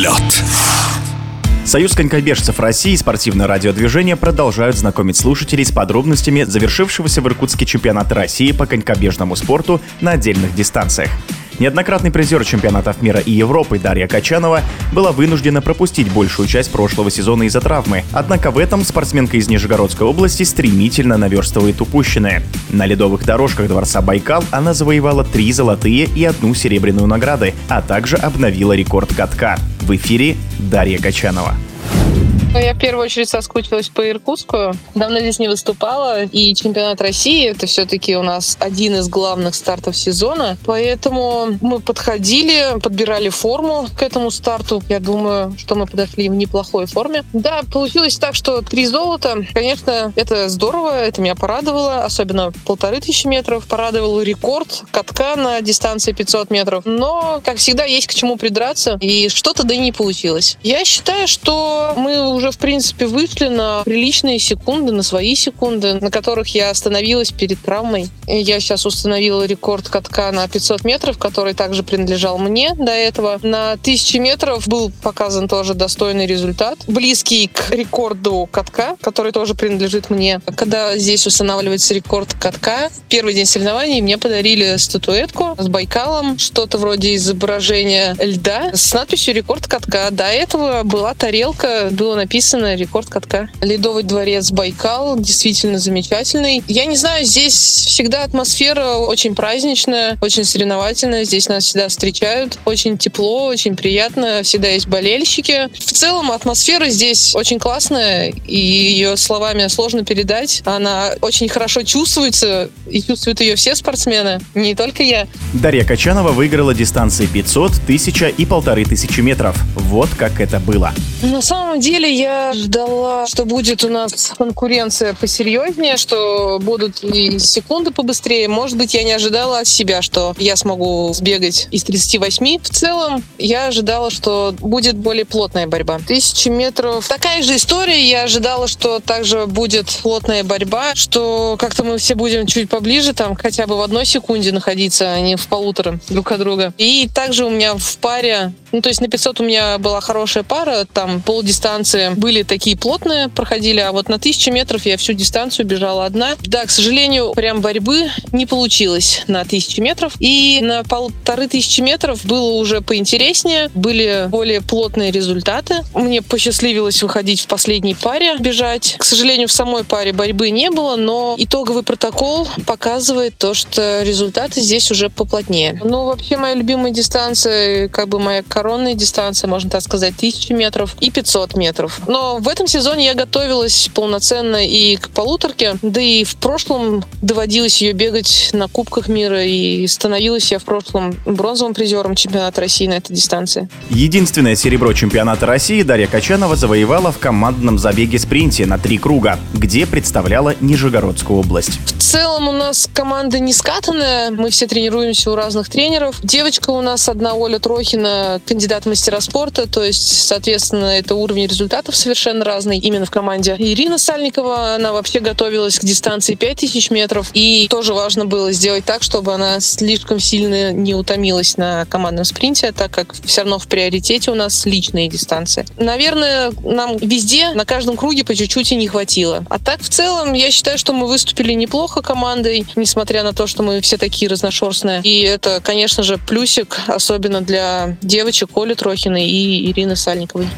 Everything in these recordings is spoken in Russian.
Лед. Союз конькобежцев России и спортивное радиодвижение продолжают знакомить слушателей с подробностями завершившегося в Иркутске чемпионата России по конькобежному спорту на отдельных дистанциях. Неоднократный призер чемпионатов мира и Европы Дарья Качанова была вынуждена пропустить большую часть прошлого сезона из-за травмы. Однако в этом спортсменка из Нижегородской области стремительно наверстывает упущенное. На ледовых дорожках Дворца Байкал она завоевала три золотые и одну серебряную награды, а также обновила рекорд катка. В эфире Дарья Качанова. Я в первую очередь соскучилась по Иркутску. Давно здесь не выступала. И чемпионат России — это все-таки у нас один из главных стартов сезона. Поэтому мы подходили, подбирали форму к этому старту. Я думаю, что мы подошли в неплохой форме. Да, получилось так, что три золота. Конечно, это здорово, это меня порадовало. Особенно полторы тысячи метров. Порадовал рекорд катка на дистанции 500 метров. Но, как всегда, есть к чему придраться. И что-то да и не получилось. Я считаю, что мы уже, в принципе, вышли на приличные секунды, на свои секунды, на которых я остановилась перед травмой. Я сейчас установила рекорд катка на 500 метров, который также принадлежал мне до этого. На 1000 метров был показан тоже достойный результат, близкий к рекорду катка, который тоже принадлежит мне. Когда здесь устанавливается рекорд катка, первый день соревнований мне подарили статуэтку с Байкалом, что-то вроде изображения льда с надписью «Рекорд катка». До этого была тарелка, было написано написано «Рекорд катка». Ледовый дворец Байкал действительно замечательный. Я не знаю, здесь всегда атмосфера очень праздничная, очень соревновательная. Здесь нас всегда встречают. Очень тепло, очень приятно. Всегда есть болельщики. В целом атмосфера здесь очень классная, и ее словами сложно передать. Она очень хорошо чувствуется, и чувствуют ее все спортсмены, не только я. Дарья Качанова выиграла дистанции 500, 1000 и 1500 метров. Вот как это было. На самом деле я ждала, что будет у нас конкуренция посерьезнее, что будут и секунды побыстрее. Может быть, я не ожидала от себя, что я смогу сбегать из 38. В целом, я ожидала, что будет более плотная борьба. Тысячи метров. Такая же история. Я ожидала, что также будет плотная борьба, что как-то мы все будем чуть поближе, там хотя бы в одной секунде находиться, а не в полутора друг от друга. И также у меня в паре, ну то есть на 500 у меня была хорошая пара, там полдистанции были такие плотные, проходили, а вот на тысячу метров я всю дистанцию бежала одна. Да, к сожалению, прям борьбы не получилось на тысячу метров. И на полторы тысячи метров было уже поинтереснее, были более плотные результаты. Мне посчастливилось выходить в последней паре, бежать. К сожалению, в самой паре борьбы не было, но итоговый протокол показывает то, что результаты здесь уже поплотнее. Ну, вообще, моя любимая дистанция, как бы моя коронная дистанция, можно так сказать, тысячи метров и 500 метров. Но в этом сезоне я готовилась полноценно и к полуторке, да и в прошлом доводилось ее бегать на Кубках мира, и становилась я в прошлом бронзовым призером чемпионата России на этой дистанции. Единственное серебро чемпионата России Дарья Качанова завоевала в командном забеге-спринте на три круга, где представляла Нижегородскую область. В целом у нас команда не скатанная, мы все тренируемся у разных тренеров. Девочка у нас одна, Оля Трохина, кандидат мастера спорта, то есть, соответственно, это уровень результатов результатов совершенно разный именно в команде. Ирина Сальникова, она вообще готовилась к дистанции 5000 метров, и тоже важно было сделать так, чтобы она слишком сильно не утомилась на командном спринте, так как все равно в приоритете у нас личные дистанции. Наверное, нам везде, на каждом круге по чуть-чуть и не хватило. А так, в целом, я считаю, что мы выступили неплохо командой, несмотря на то, что мы все такие разношерстные. И это, конечно же, плюсик, особенно для девочек Оли Трохиной и Ирины Сальниковой.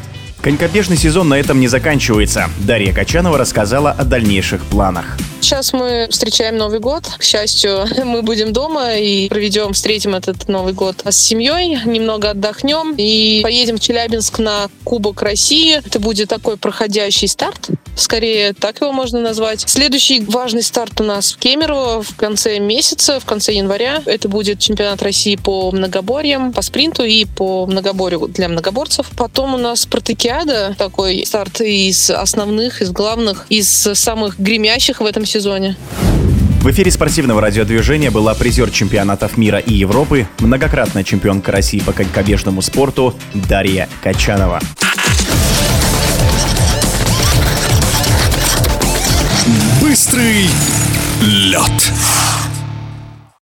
Конькобежный сезон на этом не заканчивается. Дарья Качанова рассказала о дальнейших планах. Сейчас мы встречаем Новый год. К счастью, мы будем дома и проведем, встретим этот Новый год с семьей, немного отдохнем и поедем в Челябинск на Кубок России. Это будет такой проходящий старт. Скорее, так его можно назвать. Следующий важный старт у нас в Кемерово в конце месяца, в конце января. Это будет чемпионат России по многоборьям, по спринту и по многоборью для многоборцев. Потом у нас спартакиада, такой старт из основных, из главных, из самых гремящих в этом сезоне. В эфире спортивного радиодвижения была призер чемпионатов мира и Европы, многократная чемпионка России по конькобежному спорту Дарья Качанова. Быстрый лед.